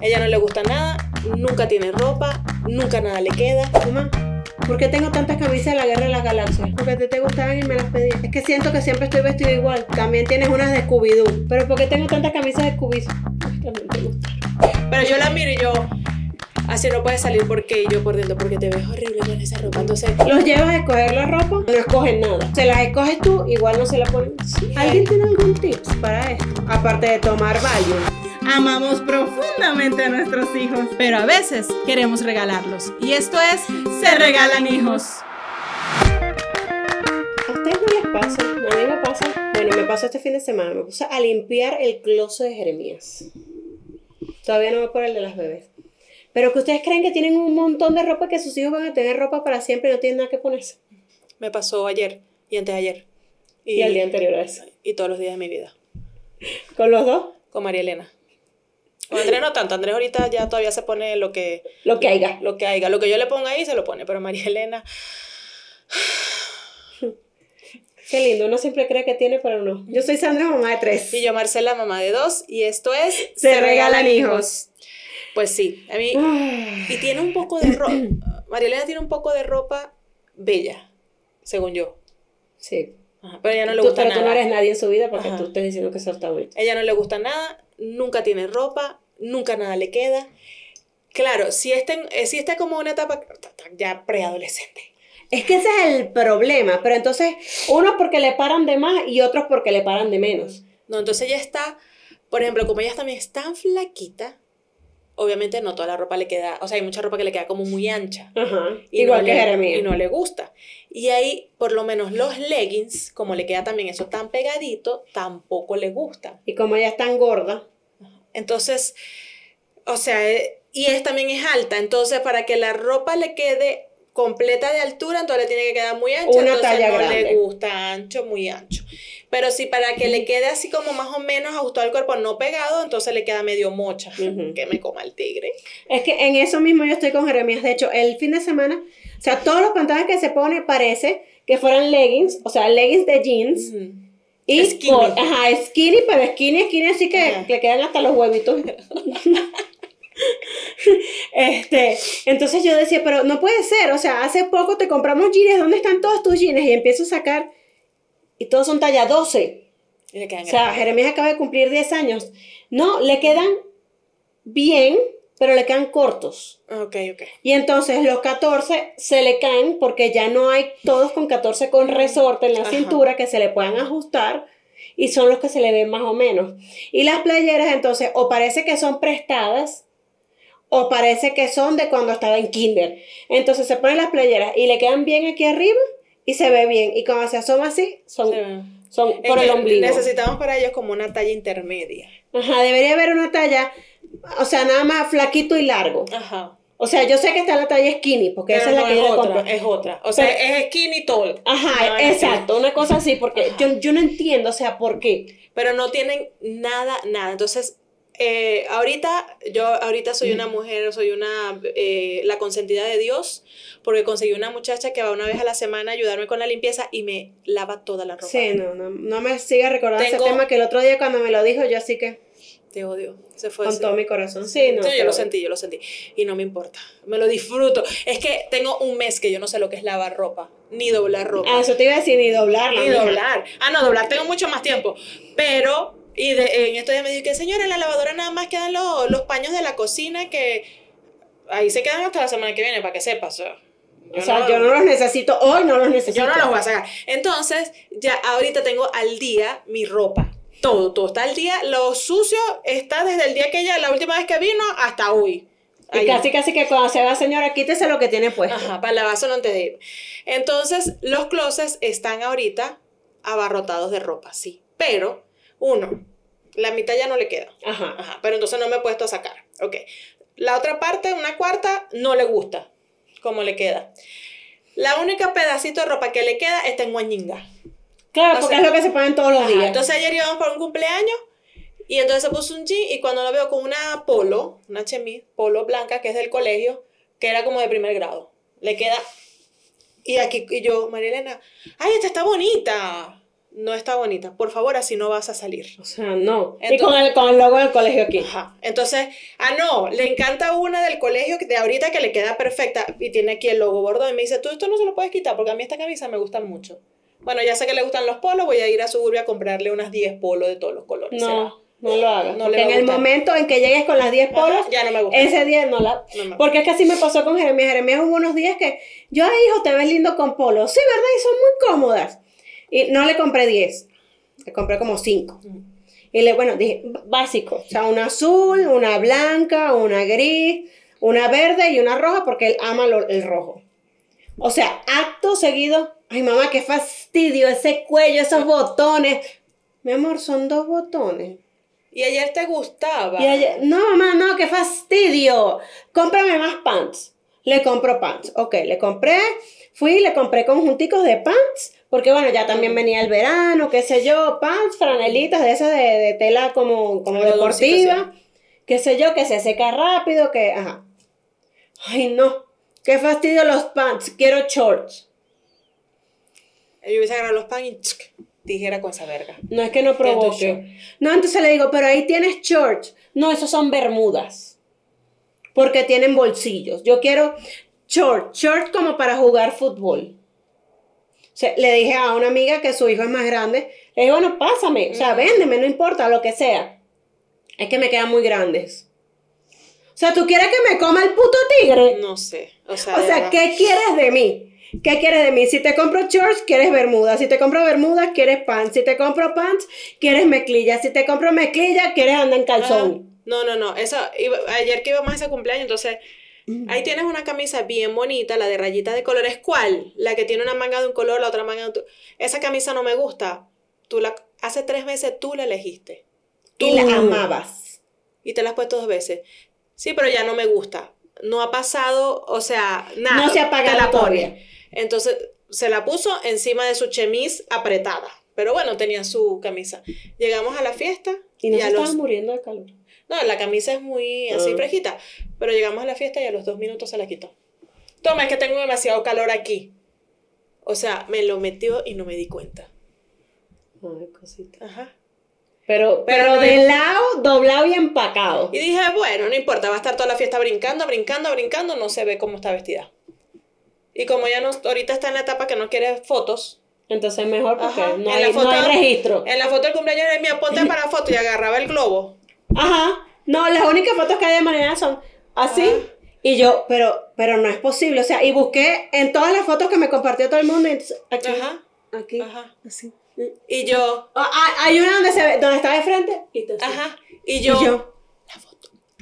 Ella no le gusta nada, nunca tiene ropa, nunca nada le queda. Mamá, ¿por qué tengo tantas camisas de la Guerra de las Galaxias? Porque ti te gustaban y me las pedí. Es que siento que siempre estoy vestido igual. También tienes unas de Scooby-Doo. Pero ¿por qué tengo tantas camisas de Scooby-Doo? También te gustan. Pero yo la miro y yo, así no puedes salir porque yo por dentro, porque te ves horrible con esa ropa. Entonces, Los llevas a escoger la ropa, no escogen nada. Se las escoges tú, igual no se la ponen. ¿Alguien tiene algún tips para esto? Aparte de tomar Valium. Amamos profundamente a nuestros hijos, pero a veces queremos regalarlos. Y esto es Se Regalan Hijos. ¿A ustedes no les pasa? A mí me pasa. Bueno, me pasó este fin de semana. Me puse a limpiar el closet de Jeremías. Todavía no me por el de las bebés. Pero que ustedes creen que tienen un montón de ropa que sus hijos van a tener ropa para siempre y no tienen nada que ponerse. me pasó ayer y antes de ayer. Y el día anterior a eso. Y todos los días de mi vida. ¿Con los dos? Con María Elena. Con Andrés no tanto. Andrés ahorita ya todavía se pone lo que, Lo que haya. lo que haya. Lo que yo le ponga ahí se lo pone. Pero María Elena, Qué lindo. Uno siempre cree que tiene, pero no. Yo soy Sandra, mamá de tres. y yo Marcela, mamá de dos. Y esto es Se regalan hijos. Pues sí, a mí. Y tiene un poco de ropa. María Elena tiene un poco de ropa bella, según yo. Sí. Ajá, Pero ella no le Tú, gusta pero tú no nada. eres nadie en su vida porque Ajá. tú estás diciendo que eso está bonito. A ella no le gusta nada, nunca tiene ropa, nunca nada le queda. Claro, si está, eh, si está como una etapa ya preadolescente. Es que ese es el problema. Pero entonces, unos porque le paran de más y otros porque le paran de menos. No, entonces ella está, por ejemplo, como ella también es tan flaquita, obviamente no toda la ropa le queda, o sea, hay mucha ropa que le queda como muy ancha. Ajá. Y Igual no que le-. Y no le gusta. Y ahí, por lo menos los leggings, como le queda también eso tan pegadito, tampoco le gusta. Y como ella es tan gorda, Entonces, o sea, eh, y es también es alta, entonces para que la ropa le quede completa de altura, entonces le tiene que quedar muy ancha, Una entonces talla no grande. le gusta ancho, muy ancho. Pero si para que le quede así como más o menos ajustado al cuerpo, no pegado, entonces le queda medio mocha, que me coma el tigre. Es que en eso mismo yo estoy con Jeremías. De hecho, el fin de semana, o sea, todos los pantalones que se pone parece que fueran leggings, o sea, leggings de jeans. Y Skinny. ajá, skinny, pero skinny, skinny, así que Ajá. le quedan hasta los huevitos. este, entonces yo decía, pero no puede ser, o sea, hace poco te compramos jeans, ¿dónde están todos tus jeans? Y empiezo a sacar, y todos son talla 12. Y le quedan O sea, grandes. Jeremías acaba de cumplir 10 años. No, le quedan bien, pero le quedan cortos. Ok, ok. Y entonces los 14 se le caen porque ya no hay todos con 14 con resorte en la Ajá. cintura que se le puedan ajustar y son los que se le ven más o menos. Y las playeras entonces o parece que son prestadas o parece que son de cuando estaba en kinder. Entonces se ponen las playeras y le quedan bien aquí arriba y se ve bien. Y cuando se asoma así, son, son Es por el ombligo. Necesitamos para ellos como una talla intermedia. Ajá, debería haber una talla, o sea, nada más flaquito y largo. Ajá. O sea, yo sé que está la talla skinny, porque Pero esa es la que es yo otra, compro. es otra. O sea, Pero- es skinny tall. Ajá, No, exacto, una cosa así, porque yo, yo no entiendo, o sea, ¿por qué? Pero no tienen nada, nada. Entonces, eh, ahorita, yo ahorita soy una mujer, soy una, eh, la consentida de Dios, porque conseguí una muchacha que va una vez a la semana a ayudarme con la limpieza y me lava toda la ropa. Sí, no, no, no me siga recordando Tengo- ese tema que el otro día cuando me lo dijo, yo así que Te odio. Se fue con así. todo mi corazón. Sí, no. Sí, yo lo sentí, yo lo sentí. Y no me importa. Me lo disfruto. Es que tengo un mes que yo no sé lo que es lavar ropa, ni doblar ropa. Ah, eso te iba a decir, ni doblarla. Ni mija. doblar. Ah, no, doblar tengo mucho más tiempo. Pero, y de- en estos días me dijo que, señora, en la lavadora nada más quedan los, los paños de la cocina que... ahí se quedan hasta la semana que viene, para que sepas. O sea, O sea, yo no los necesito, hoy no los necesito. yo no los voy a sacar. Entonces, ya ahorita tengo al día mi ropa. Todo, todo está al día. Lo sucio está desde el día que ella, la última vez que vino, hasta hoy. Y Ahí. casi, casi que cuando se va, señora, quítese lo que tiene puesto. Ajá, para lavárselo antes de ir. Entonces, los closets están ahorita abarrotados de ropa, sí. Pero, uno, la mitad ya no le queda. Ajá. Ajá, pero entonces no me he puesto a sacar. Ok. La otra parte, una cuarta, no le gusta cómo le queda. La única pedacito de ropa que le queda está en Guañinga. Claro, O porque sea, es lo que se ponen todos los Ajá, días. Entonces ayer íbamos para un cumpleaños y entonces se puso un jean y cuando lo veo con una polo, una chemise, polo blanca que es del colegio, que era como de primer grado. Le queda... Y aquí y yo, María Elena, ay, esta está bonita. No está bonita. Por favor, así no vas a salir. O sea, no. y Entonces- con el, con el logo del colegio aquí. Ajá. Entonces, ah, no, le encanta una del colegio de ahorita que le queda perfecta y tiene aquí el logo bordado. Y me dice, tú esto no se lo puedes quitar porque a mí esta camisa me gusta mucho. Bueno, ya sé que le gustan los polos, voy a ir a Suburbia a comprarle unas 10 polos de todos los colores. ¿será? No, no lo hagas. No porque en el momento en que llegues con las 10 Ajá, polos, ya no me gusta. ese día no la... No me- Porque es que así me pasó con Jeremías. Jeremías hubo unos días que yo, hijo, te ves lindo con polos. Sí, ¿verdad? Y son muy cómodas. Y no le compré 10. Le compré como 5. Y le, bueno, dije, básico. O sea, una azul, una blanca, una gris, una verde y una roja porque él ama lo- el rojo. O sea, acto seguido. Ay, mamá, qué fastidio ese cuello, esos botones. Mi amor, son dos botones. Y ayer te gustaba. Y ayer, no, mamá, no, qué fastidio. Cómprame más pants. Le compro pants. Ok, le compré, fui, le compré conjunticos de pants, porque bueno, ya también venía el verano, qué sé yo, pants, franelitas de esas de, de tela como, como deportiva, qué sé yo, que se seca rápido, que, ajá. Ay, no, qué fastidio los pants, quiero shorts. Yo hubiese agarrado los pan y tsk, tijera con esa verga. No es que no provoque. No, entonces le digo, pero ahí tienes shorts. No, esos son bermudas. Porque tienen bolsillos. Yo quiero short, short como para jugar fútbol. Sea, le dije a una amiga que su hijo es más grande. Le dije, bueno, pásame. O sea, véndeme, no importa, lo que sea. Es que me quedan muy grandes. O sea, ¿tú quieres que me coma el puto tigre? No sé. O sea, O sea. ¿qué quieres de mí? ¿Qué quieres de mí? Si te compro shorts, quieres bermuda. Si te compro bermuda, quieres pants. Si te compro pants, quieres mezclilla. Si te compro mezclilla, quieres andar en calzón. No, no, no. Eso, iba- ayer que íbamos a ese cumpleaños, entonces, ahí tienes una camisa bien bonita, la de rayitas de colores. ¿Cuál? La que tiene una manga de un color, la otra manga de otro. Esa camisa no me gusta. Tú la, hace tres meses tú la elegiste. Y la amabas. Y te la has puesto dos veces. Sí, pero ya no me gusta. No ha pasado, o sea, nada. No se ha apagado la pone. Entonces, se la puso encima de su chemise apretada. Pero bueno, tenía su camisa. Llegamos a la fiesta. Y no se a estaban los- muriendo de calor. No, la camisa es muy así Ah. fresquita. Pero llegamos a la fiesta y a los dos minutos se la quitó. Toma, es que tengo demasiado calor aquí. O sea, me lo metió y no me di cuenta. Ay, cosita. Ajá. Pero, Pero pero de es- lado, doblado y empacado. Y dije, bueno, no importa, va a estar toda la fiesta brincando, brincando, brincando, no se ve cómo está vestida. Y como ya no, ahorita está en la etapa que no quiere fotos, Entonces mejor porque Ajá, no, hay, no foto- hay registro. en la foto del cumpleaños de mi ponte para foto y agarraba el globo. Ajá. No, las únicas fotos que hay de manera son así. Ah. Y yo, pero, pero no es posible. O sea, y busqué en todas las fotos que me compartió todo el mundo. entonces, aquí, Ajá, aquí, ajá. así. Y yo, Ah, ah, hay una donde se ve, donde está de frente. Y así. ajá. Y Y yo, yo,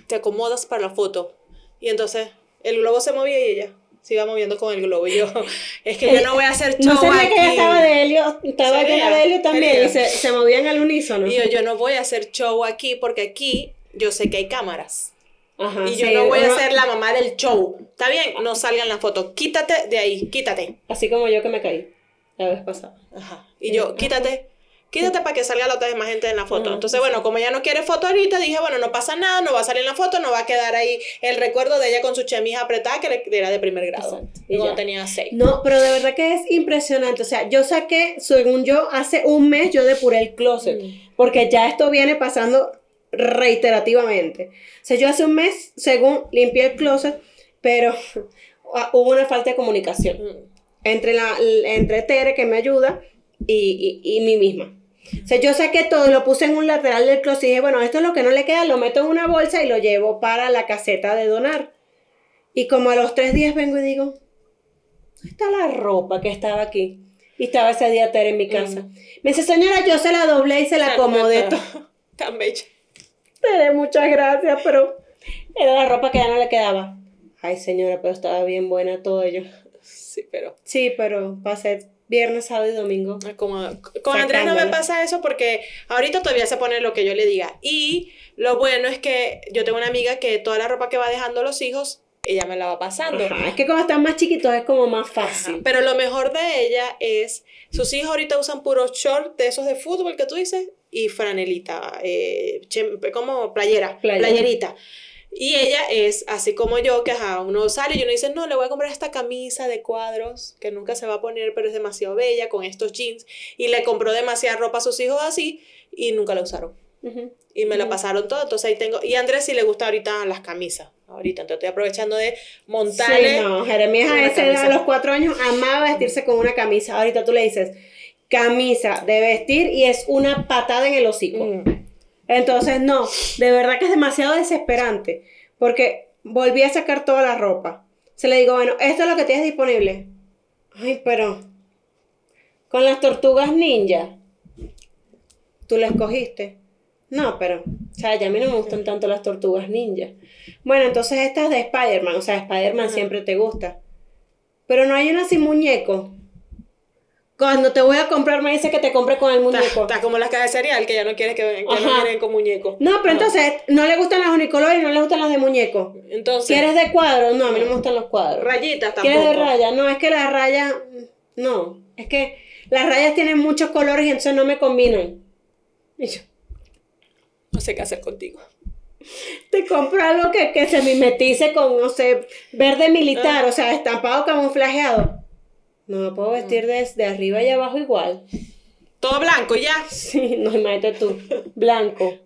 te acomodas para la foto. Y entonces el globo se movía y ella se iba moviendo con el globo. Y yo, es que yo no voy a hacer show no sabía que ella aquí. estaba de Helio, estaba veía, de Helio también. Y se, se movían al unísono. Y yo, yo no voy a hacer show aquí porque aquí yo sé que hay cámaras. Ajá, Y yo sí, no voy a uno- ser la mamá del show. ¿Está bien? No salgan las fotos. Quítate de ahí, quítate. Así como yo que me caí la vez pasada. Ajá. Y yo, quítate. Quítate para que salga la otra vez más gente en la foto. Ajá, Entonces, bueno, como ella no quiere foto ahorita, dije, bueno, no pasa nada, no va a salir en la foto, no va a quedar ahí el recuerdo de ella con su chemise apretada que era de primer grado. Exacto. Y cuando tenía seis. No, pero de verdad que es impresionante. O sea, yo saqué, según yo, hace un mes yo depuré el closet. Mm. Porque ya esto viene pasando reiterativamente. O sea, yo hace un mes, según limpié el closet, pero ah, hubo una falta de comunicación Mm. entre, la, entre Tere, que me ayuda, y, y, y mí misma. O sea, yo saqué todo y lo puse en un lateral del closet y dije, bueno, esto es lo que no le queda, lo meto en una bolsa y lo llevo para la caseta de donar. Y como a los tres días vengo y digo, ¿dónde está la ropa que estaba aquí? Y estaba ese día Tere en mi casa. Me dice, señora, yo se la doblé y se la acomodé. todo". Tan bella. Tere, muchas gracias, pero era la ropa que ya no le quedaba. Ay, señora, pero estaba bien buena todo ello. Sí, pero Sí, pero va a ser viernes, sábado y domingo. como con Andrés no me pasa eso porque ahorita todavía se pone lo que yo le diga. Y lo bueno es que yo tengo una amiga que toda la ropa que va dejando los hijos, ella me la va pasando. Ajá, Es que cuando están más chiquitos es como más Ajá, fácil. Pero lo mejor de ella es, sus hijos ahorita usan puros short de esos de fútbol que tú dices y franelita, eh, como playera, Playera. playerita. Y ella es así como yo, que ajá, uno sale y uno dice, no, le voy a comprar esta camisa de cuadros que nunca se va a poner, pero es demasiado bella, con estos jeans. Y le compró demasiada ropa a sus hijos así y nunca la usaron. Y me la Ujú. pasaron todo, entonces ahí tengo. Y a Andrés sí le gusta ahorita las camisas. Ahorita, entonces estoy aprovechando de montarle. Sí, no, Jeremías a esa edad, a los cuatro años, amaba vestirse con una camisa. Ahorita tú le dices, camisa de vestir y es una patada en el hocico. Mm. Entonces, no, de verdad que es demasiado desesperante, porque volví a sacar toda la ropa. Se le digo, bueno, esto es lo que tienes disponible. Ay, pero con las tortugas ninja, tú la escogiste. No, pero, o sea, ya a mí no me gustan tanto las tortugas ninja. Bueno, entonces estas de Spider-Man, o sea, Spider-Man siempre te gusta. Pero no hay una sin muñeco. Cuando te voy a comprar me dice que te compre con el muñeco. Está, como las cajas de cereal que ya no quiere que, que no vienen con muñeco. No, pero entonces no le gustan las unicolores y no le gustan las de muñeco. Entonces, ¿Quieres de cuadros? No, a mí no me gustan los cuadros. rayitas tampoco. ¿Quieres de raya? No, es que las rayas. No, es que las rayas tienen muchos colores y entonces no me combinan. Y yo, No sé qué hacer contigo. te compro algo que, que se mimetice con, no sé, verde militar, o sea, estampado camuflajeado. No me puedo vestir desde arriba y abajo igual. Todo blanco ya. Sí, no, imagínate tú. Blanco.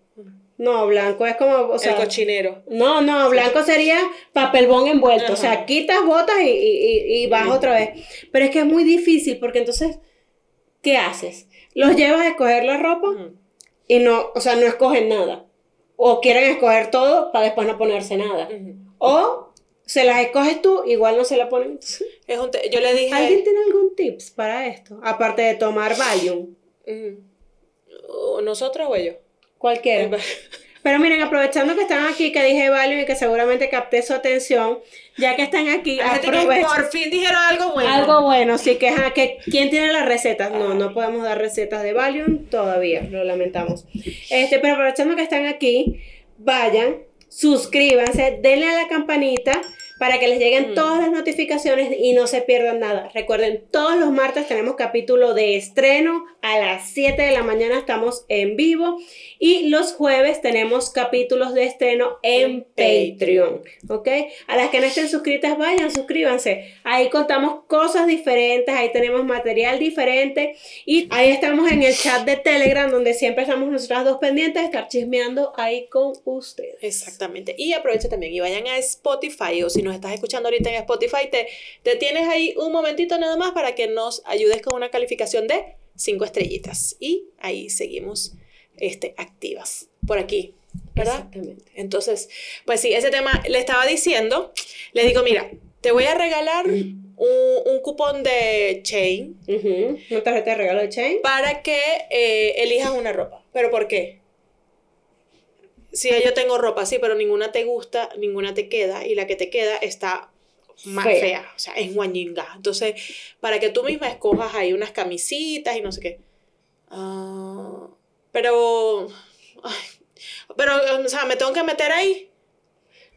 No, blanco es como, o sea. el cochinero. No, no, blanco sería papelbón envuelto. Ajá. O sea, quitas, botas y, y, y- vas otra vez. Pero es que es muy difícil porque entonces, ¿qué haces? Los llevas a escoger la ropa y no, o sea, no escogen nada. O quieren escoger todo para después no ponerse nada. O se las escoges tú, igual no se la ponen. Es un yo le dije. ¿Alguien tiene algún tips para esto? Aparte de tomar Valium. O ¿Nosotros o ellos? cualquiera. Pero miren, aprovechando que están aquí, que dije Valium y que seguramente capté su atención, ya que están aquí, aprovechen. por fin dijeron algo bueno. Algo bueno, sí, que, ajá, que ¿quién tiene las recetas? No, no podemos dar recetas de Valium todavía, lo lamentamos. Este, pero aprovechando que están aquí, vayan, suscríbanse, denle a la campanita para que les lleguen Mm. todas las notificaciones y no se pierdan nada. Recuerden, todos los martes tenemos capítulo de estreno, a las 7 de la mañana estamos en vivo y los jueves tenemos capítulos de estreno en Patreon, ¿ok? A las que no estén suscritas, vayan, suscríbanse. Ahí contamos cosas diferentes, ahí tenemos material diferente y ahí estamos en el chat de Telegram donde siempre estamos nosotras dos pendientes de estar chismeando ahí con ustedes. Exactamente. Y aprovecha también y vayan a Spotify o si nos estás escuchando ahorita en Spotify, te, te tienes ahí un momentito nada más para que nos ayudes con una calificación de 5 estrellitas. Y ahí seguimos este, activas por aquí, ¿verdad? Exactamente. Entonces, pues sí, ese tema le estaba diciendo, le digo, mira, te voy a regalar un, un cupón de Chain Ujú, Una tarjeta de regalo de Chain. para que eh, elijas una ropa. ¿Pero por qué? Si yo tengo ropa, sí, pero ninguna te gusta, ninguna te queda, y la que te queda está más Fea. fea, o sea, es guañinga. Entonces, para que tú misma escojas ahí unas camisitas y no sé qué. Ah, pero, ay, pero, o sea, me tengo que meter ahí.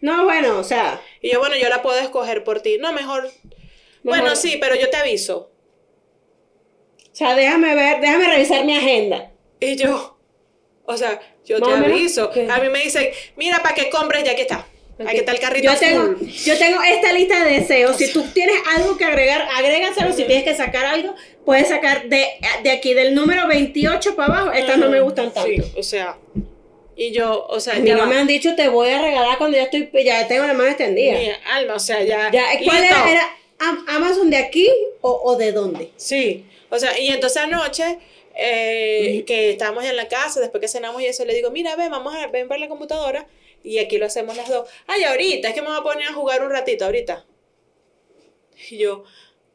No, bueno, o sea, Y yo, bueno, yo la puedo escoger por ti. No, mejor. Bueno, Mejor- sí, pero yo te aviso. o sea, déjame ver, déjame revisar mi agenda. Y yo, o sea, yo te aviso. A mí me dicen, mira, para que compres, ya que está. Aquí está el carrito Yo tengo, yo tengo esta lista de deseos. Si tú tienes algo que agregar, agrégaselo. Si tienes que sacar algo, puedes sacar de, de aquí, del número 28 para abajo. Estas no me gustan tanto. Sí, o sea, y yo, o sea, A mí no me han dicho te voy a regalar cuando ya estoy, ya tengo la mano extendida. Mi alma, o sea, ya. Ya, ¿Cuál listo. era? ¿Era Am- Amazon de aquí o, o de dónde? Sí, o sea, y entonces anoche eh, que estábamos en la casa, después que cenamos y eso, le digo, mira, ven, vamos a ven ver la computadora. Y aquí lo hacemos las dos. Ay, ahorita, es que me voy a poner a jugar un ratito, ahorita. Y yo,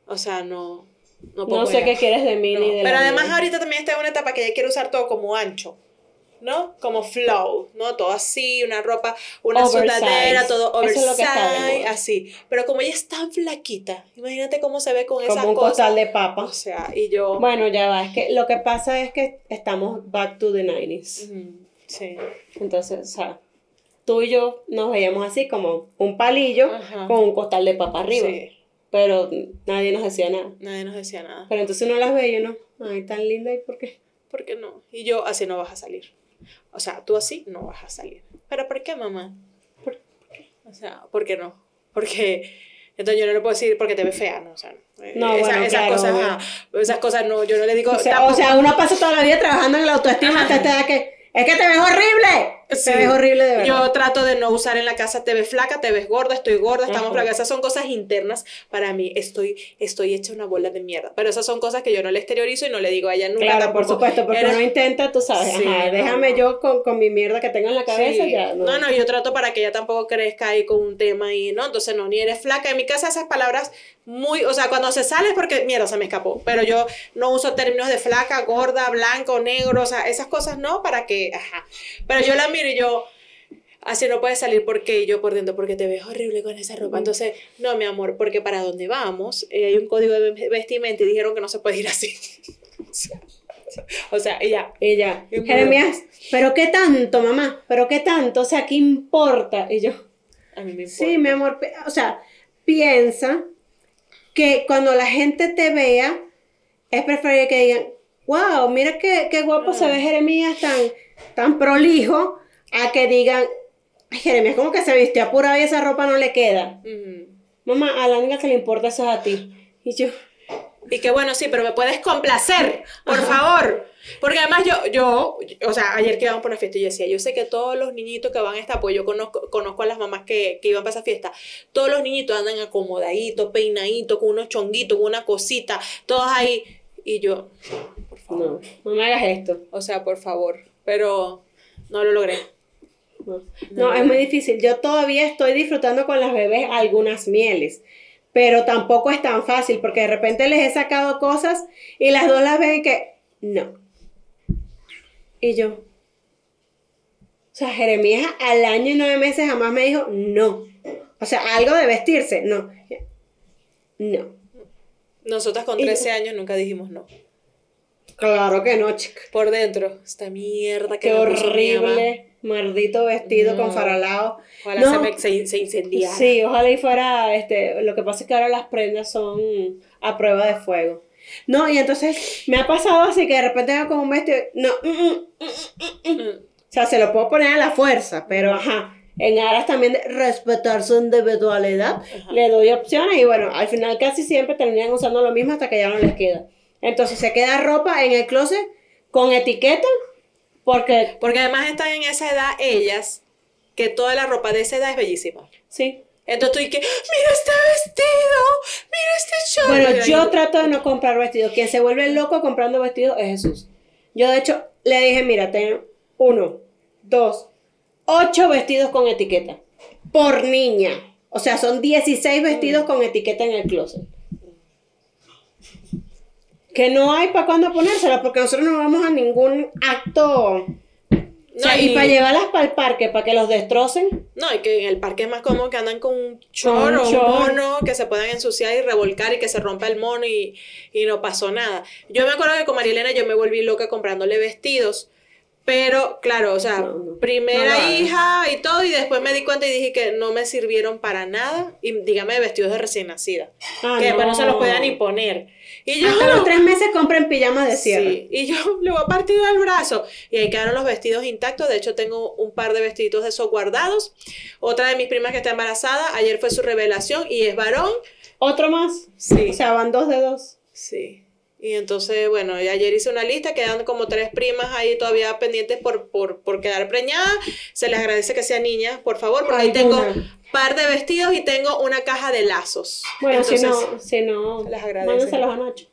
o sea, no. No, puedo No sé qué quieres de mí No, ni de la Pero además ahorita también está en una etapa que ya quiero usar todo como ancho. ¿No? Como flow, ¿no? Todo así, una ropa, una Oversize. sudadera, todo Eso es lo que está de oversize, moda. así. Pero como ella es tan flaquita, imagínate cómo se ve con esas Como un cosas. costal de O papa. sea, y yo... Bueno, ya va. Es que lo que pasa es que estamos back to the 90s. Ujú, Sí. Entonces, o sea, tú y yo nos veíamos así como un palillo Ajá. con un costal de papa arriba. Sí. Pero nadie nos decía nada. Nadie nos decía nada. Pero entonces uno las ve y uno, ay, tan linda, ¿y por qué? ¿Por qué no? Y yo, así no vas a salir. O sea, tú así no vas a salir. ¿Pero por qué, mamá? ¿Por qué? O sea, ¿por qué no? Porque... Entonces yo no le puedo decir porque te ves fea, ¿no? O sea, eh, No, esa- bueno, esas claro, cosas, ajá, esas cosas no, yo no le digo... O sea, o sea, uno pasa toda la vida trabajando en la autoestima hasta esta edad que, es que te ves horrible. Sí. Te ves horrible de verdad. Yo trato de no usar en la casa, te ves flaca, te ves gorda, estoy gorda, estamos Ajá. flacas. Esas son cosas internas para mí. Estoy, estoy hecha una bola de mierda. Pero esas son cosas que yo no le exteriorizo y no le digo a ella nunca. Claro, por tampoco. supuesto, porque Eres- uno intenta, tú sabes, Sí, ajá, no, déjame no. yo con, con mi mierda que tengo en la cabeza, Sí. ya. No, no, yo trato para que ella tampoco crezca ahí con un tema y no, entonces no, ni eres flaca. En mi casa esas palabras muy, o sea, cuando se sale es porque, mierda, se me escapó. Pero yo no uso términos de flaca, gorda, blanco, negro, o sea, esas cosas no, para que, ajá. Pero yo la miro y yo, así no puedes salir porque yo por dentro, porque te ves horrible con esa ropa. Entonces, no, mi amor, porque para donde vamos eh, hay un código de vestimenta y dijeron que no se puede ir así. o sea, Y bueno. Jeremías, ¿pero qué tanto, mamá? ¿Pero qué tanto? O sea, ¿qué importa? Y yo, A mí me importa. sí, mi amor, o sea, piensa que cuando la gente te vea, es preferible que digan, wow, mira qué, qué guapo se ve Jeremías tan, tan prolijo, a que digan, "Ay, Jeremías como que se vistió apurado y esa ropa no le queda. Mamá, a la única que le importa eso es a ti. Y yo, Y que bueno, sí, pero me puedes complacer, por favor. Porque además yo, yo, o sea, ayer que íbamos por una fiesta, yo decía, yo sé que todos los niñitos que van a esta, pues yo conozco, conozco a las mamás que, que iban para esa fiesta, todos los niñitos andan acomodaditos, peinaditos, con unos chonguitos, con una cosita, todos ahí. Y yo, por favor, no, no me hagas esto. o sea, por favor, pero no lo logré. No, No, es muy difícil. Yo todavía estoy disfrutando con las bebés algunas mieles, pero tampoco es tan fácil porque de repente les he sacado cosas y las dos las ven que no. Y yo. O sea, Jeremías al año y nueve meses jamás me dijo no. O sea, algo de vestirse, no. No. Nosotras con Y- 13 años nunca dijimos no. Claro que no, chica. Por dentro, esta mierda que Qué horrible. Maldito vestido No. con faralao. Ojalá No. se, se, incendiara. Sí, ojalá y fuera, este, lo que pasa es que ahora las prendas son a prueba de fuego. No, y entonces me ha pasado así que de repente veo como un vestido, no, mm, mm, mm, mm, mm. Mm. o sea, se lo puedo poner a la fuerza, pero ajá, en aras también de respetar su individualidad, Ajá. le doy opciones y bueno, al final casi siempre terminan usando lo mismo hasta que ya no les queda. Entonces se queda ropa en el closet con etiqueta, porque Porque además están en esa edad ellas, que toda la ropa de esa edad es bellísima. sí, Entonces tú que, mira este vestido, mira este short. Bueno, Mira, yo trato de no comprar vestidos. Quien se vuelve loco comprando vestidos es Jesús. Yo, de hecho, le dije, mira, tengo uno, dos, ocho vestidos con etiqueta. Por niña. O sea, son 16 vestidos con etiqueta en el closet. Que no hay para cuándo ponérsela, porque nosotros no vamos a ningún acto. O sea, No, y, y- para llevarlas para el parque, para que los destrocen. No, y que en el parque es más cómodo que andan con un chor un o un short. mono, que se puedan ensuciar y revolcar y que se rompa el mono y, y no pasó nada. Yo me acuerdo que con María Elena yo me volví loca comprándole vestidos, pero claro, o sea, No, no. primera No hija y todo, y después me di cuenta y dije que no me sirvieron para nada, y dígame de vestidos de recién nacida, Ah, que después no no. se los podía ni poner. Y yo, Hasta los tres meses compren pijamas de cierre. Sí, y yo le voy a partir el brazo. Y ahí quedaron los vestidos intactos. De hecho, tengo un par de vestiditos de esos guardados. Otra de mis primas que está embarazada, ayer fue su revelación y es varón. Otro más. Sí. O sea, van dos de dos. Sí. Y entonces, bueno, ayer hice una lista, quedan como tres primas ahí todavía pendientes por, por, por quedar preñadas. Se les agradece que sean niñas, por favor, porque ahí tengo Alguna. par de vestidos y tengo una caja de lazos. Bueno, si Entonces, no, si no, se les agradece. a Nacho.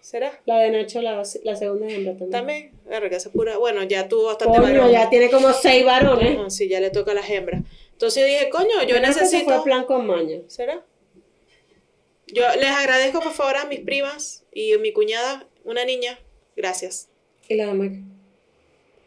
¿Será? La de Nacho, la, la segunda hembra también. También. Verga, esa pura. Bueno, ya tuvo bastante Coño, varón. ya tiene como seis varones. Ah, sí, ya le toca a las hembras. Entonces yo dije, coño, yo ese necesito. fue plan con maña. ¿Será? Yo les agradezco por favor a mis primas y a mi cuñada, una niña. Gracias. Y la dama.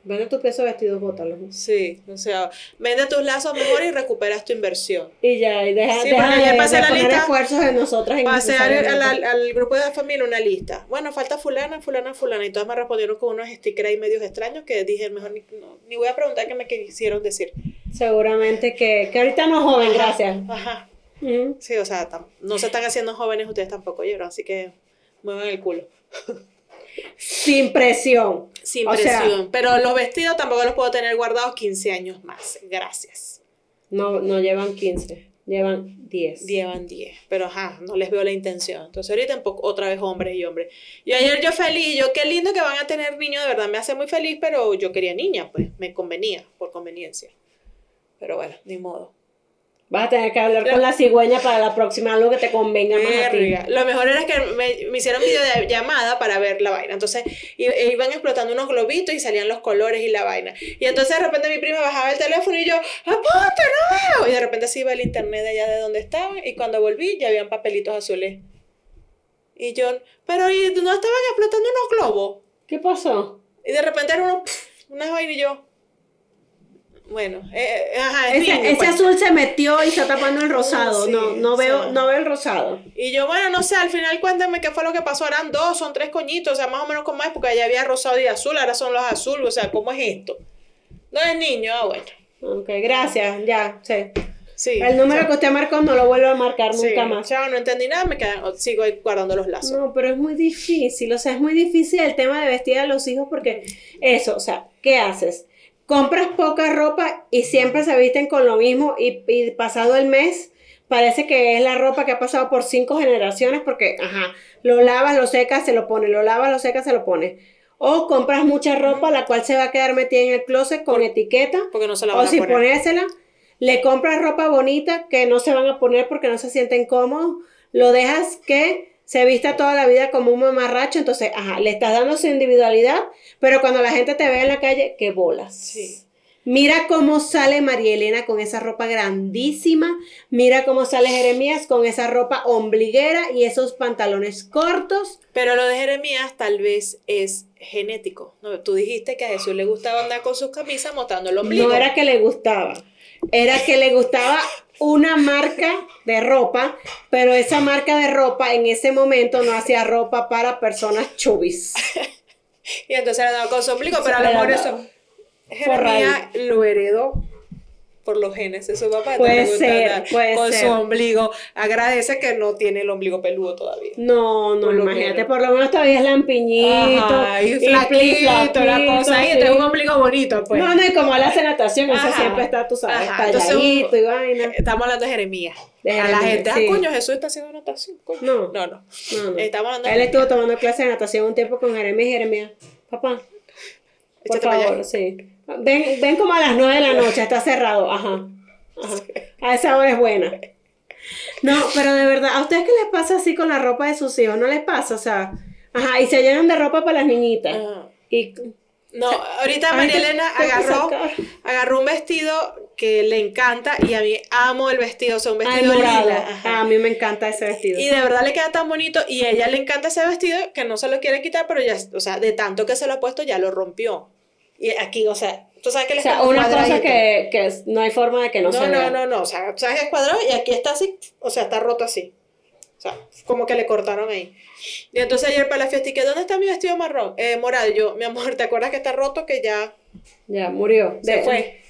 Vende tu peso vestido, bótalo. Sí, o sea, vende tus lazos mejor y recuperas tu inversión. Y ya, y deja, Sí, deja de, pasé de la poner lista. esfuerzos en nosotras. Pasé al, al- al grupo de la familia una lista. Bueno, falta fulana, fulana, fulana. Y todas me respondieron con unos stickers ahí medios extraños que dije, mejor ni, no, ni voy a preguntar qué me quisieron decir. Seguramente que, que ahorita no joven, gracias. Ajá. Sí, o sea, no se están haciendo jóvenes, ustedes tampoco oyeron, así que muevan el culo. Sin presión. Sin O sea- presión. Pero los vestidos tampoco los puedo tener guardados 15 años más. Gracias. No, no llevan 15, llevan 10. Llevan 10. Pero ajá, no les veo la intención. Entonces ahorita un poco, otra vez hombres y hombres. Y ayer yo feliz, yo qué lindo que van a tener niños, de verdad me hace muy feliz, pero yo quería niña, pues me convenía, por conveniencia. Pero bueno, ni modo. Vas a tener que hablar con la cigüeña para la próxima, algo que te convenga más a ti. Lo mejor era que me, me hicieron videollamada para ver la vaina. Entonces i- e iban explotando unos globitos y salían los colores y la vaina. Y entonces de repente mi prima bajaba el teléfono y yo, ¡apunte, no veo! Y de repente se iba el internet de allá de donde estaban y cuando volví ya habían papelitos azules. Y yo, pero ¿y no estaban explotando unos globos? ¿Qué pasó? Y de repente era uno, pff, una vaina y yo. Bueno, eh, eh, ajá, es Ese, niño, ese pues. azul se metió y está tapando el rosado. Sí, no, no veo, sí. no veo el rosado. Y yo, bueno, no sé, al final cuéntame qué fue lo que pasó. Eran dos, son tres coñitos, o sea, más o menos como es, porque allá había rosado y azul, ahora son los azules, o sea, ¿cómo es esto? No es niño, ah, bueno. Ok, gracias, ya, sí. Sí. El número que usted marcó no lo vuelve a marcar Sí, nunca más. chao, no entendí nada, me quedan, sigo guardando los lazos. No, pero es muy difícil, o sea, es muy difícil el tema de vestir a los hijos porque eso, o sea, ¿qué haces? Compras poca ropa y siempre se visten con lo mismo y, y pasado el mes parece que es la ropa que ha pasado por cinco generaciones porque, ajá, lo lavas, lo secas, se lo pone, lo lavas, lo secas, se lo pone. O compras mucha ropa, la cual se va a quedar metida en el closet con etiqueta. Porque no se la O van a si poner. ponérsela, le compras ropa bonita que no se van a poner porque no se sienten cómodos, lo dejas que se vista toda la vida como un mamarracho, entonces, ajá, le estás dando su individualidad, pero cuando la gente te ve en la calle, qué bolas. Sí. Mira cómo sale María Elena con esa ropa grandísima, mira cómo sale Jeremías con esa ropa ombliguera y esos pantalones cortos. Pero lo de Jeremías tal vez es genético. ¿no? Tú dijiste que a Jesús le gustaba andar con sus camisas mostrando el ombligo. No era que le gustaba, era que le gustaba una marca de ropa, pero esa marca de ropa en ese momento no hacía ropa para personas chubis. Y entonces le daba con su ombligo, pero a lo mejor eso. Jeremías lo heredó por los genes de su papá. Puede ser, puede con ser. su ombligo. Agradece que no tiene el ombligo peludo todavía. No, no, Por lo imagínate, por lo menos todavía es lampiñito. Ajá, y y flaquito, la cosa. Y sí. un ombligo bonito, pues. No, no, y como él hace natación, eso siempre está, tú sabes, talladito y vaina. Estamos hablando de Jeremías. De a la gente, sí. ah, coño, Jesús está haciendo natación. coño. No. no, no. No, no. Estamos hablando Él estuvo tomando clase de natación un tiempo con Jeremías y Jeremías. Papá, por Échate favor, sí. Ven, ven como a las nueve de la noche, está cerrado. Ajá. Ajá. A esa hora es buena. No, pero de verdad, ¿a ustedes qué les pasa así con la ropa de sus hijos? ¿No les pasa? O sea, ajá, y se llenan de ropa para las niñitas. Ajá. Y No, ahorita Ay, María Elena agarró, agarró un vestido que le encanta y a mí amo el vestido, o sea, un Ay, vestido morado. lila. ajá. A mí me encanta ese vestido. Y de verdad le queda tan bonito y a ella le encanta ese vestido que no se lo quiere quitar, pero ya, o sea, de tanto que se lo ha puesto ya lo rompió. Y aquí, o sea, tú sabes que le o sea, una cosa que, que es- no hay forma de que no, No, se no, vea. no, no, o sea, sabes que es cuadrado y aquí está así, o sea, está roto así. O sea, como que le cortaron ahí. Y entonces ayer para la fiesta, y que ¿dónde está mi vestido marrón? Eh, morado. Yo, mi amor, ¿te acuerdas que está roto? Que ya Ya, murió. se De- fue.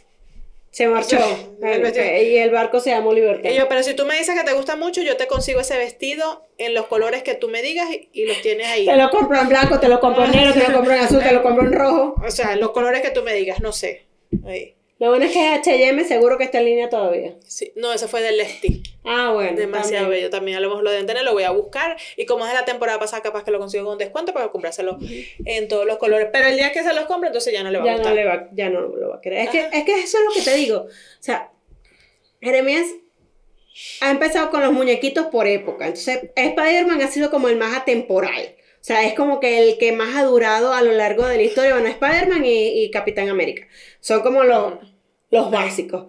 Se marchó. Y el barco se llamó Libertad. Y yo, pero si tú me dices que te gusta mucho, yo te consigo ese vestido en los colores que tú me digas y, y los tienes ahí. Te lo compro en blanco, te lo compro en negro, te lo compro en azul, te lo compro en rojo. O sea, los colores que tú me digas, no sé. Ahí. Lo bueno es que es H&M, seguro que está en línea todavía. Sí, no, ese fue del Lesti. Ah, bueno. Demasiado también. bello también. A lo deben tener, lo voy a buscar. Y como es de la temporada pasada, capaz que lo consigo con descuento para comprárselo en todos los colores. Pero el día que se los compre, entonces ya no le va a Ya gustar. no, le va, ya no lo va a querer. Es que, es que eso es lo que te digo. O sea, Jeremías ha empezado con los muñequitos por época. Entonces, Spider-Man ha sido como el más atemporal. O sea, es como que el que más ha durado a lo largo de la historia. Bueno, Spider-Man y, y Capitán América. Son como los, los básicos.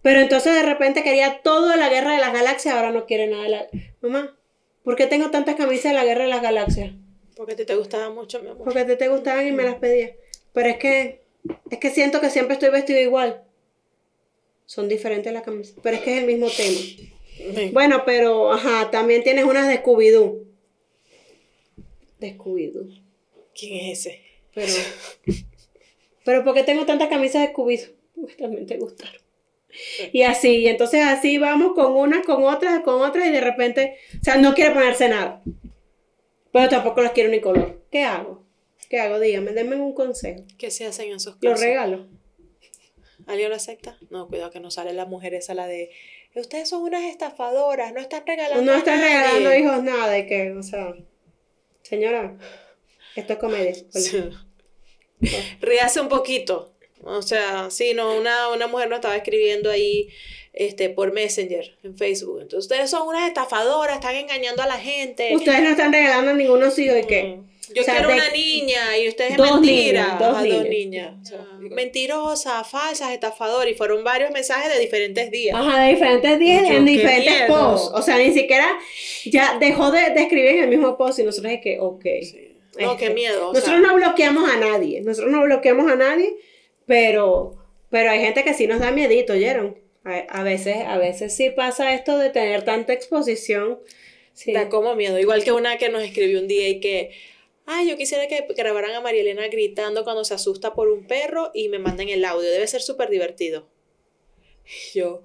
Pero entonces de repente quería todo de la guerra de las galaxias, ahora no quiere nada de la. Mamá, ¿por qué tengo tantas camisas de la guerra de las galaxias? Porque ti te gustaba mucho, mi amor. Porque ti te gustaban y me las pedías. Pero es que. Es que siento que siempre estoy vestido igual. Son diferentes las camisas. Pero es que es el mismo tema. Sí. Bueno, pero, ajá, también tienes unas de Scooby-Doo. De Scooby-Doo. ¿Quién es ese? Pero. pero ¿por qué tengo tantas camisas de Scooby-Doo? Porque también te gustaron. Y así, y entonces así vamos con unas, con otras, con otras, y de repente, o sea, no quiere ponerse nada. Pero tampoco las quiero ni color. ¿Qué hago? ¿Qué hago? Dígame, denme un consejo. ¿Qué se hacen en esos Los casos? regalo. ¿Alguien lo acepta? No, cuidado que no sale la mujer esa, la de... Ustedes son unas estafadoras, no están regalando No están nadie". regalando hijos nada de que, o sea, señora, esto es comedia. Ríase un poquito. O sea, sí, no, una, una mujer nos estaba escribiendo ahí este, por Messenger en Facebook. Entonces, ustedes son unas estafadoras, están engañando a la gente. Ustedes no están regalando ninguno hijos y qué. Mm. Yo O sea, quiero de- una niña y ustedes es Dos mentira. niñas, dos Ajá, niñas. niñas. O sea, mentirosas, falsas, estafadoras. Y fueron varios mensajes de diferentes días. Ajá, de diferentes días, Yo, en diferentes miedo. posts. O sea, ni siquiera ya dejó de, de escribir en el mismo post y nosotros es que, ok. No, Este, qué miedo. o Nosotros sea, no bloqueamos a nadie, nosotros no bloqueamos a nadie, pero, pero hay gente que sí nos da miedito, ¿oyeron? A, a veces, a veces sí pasa esto de tener tanta exposición. Sí. Da como miedo. Igual que una que nos escribió un día y que, ay, yo quisiera que grabaran a María Elena gritando cuando se asusta por un perro y me manden el audio. Debe ser súper divertido. Yo,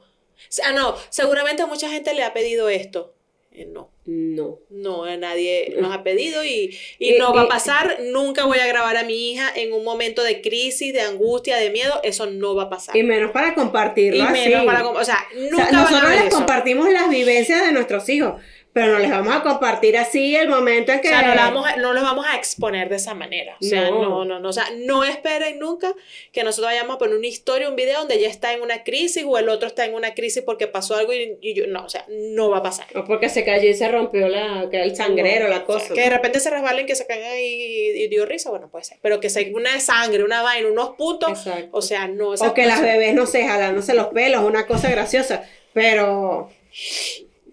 ah, no, seguramente a mucha gente le ha pedido esto. Eh, no, No. no, a nadie nos ha pedido y, y Y- no va a y- pasar. Nunca voy a grabar a mi hija en un momento de crisis, de angustia, de miedo. Eso no va a pasar. Y menos para compartirlo Y así. menos para... com- O sea, O nunca sea, van a nosotros les eso. compartimos las vivencias de nuestros hijos, pero no les vamos a compartir así el momento en que... O sea, no, la vamos a- no los vamos a exponer de esa manera. O sea, No. no, no, no. O sea, no esperen nunca que nosotros vayamos a poner una historia, un video donde ella está en una crisis o el otro está en una crisis porque pasó algo y, y yo, no, o sea, no va a pasar. O porque se cayó y se rompió la, que el sangrero, la O cosa. sea, que de repente se resbalen, que se caigan y, y dio risa, bueno, puede ser. Pero que se una sangre, una vaina, unos puntos, Exacto. o sea, no. O que las bebés no se jalándose los pelos, una cosa graciosa. Pero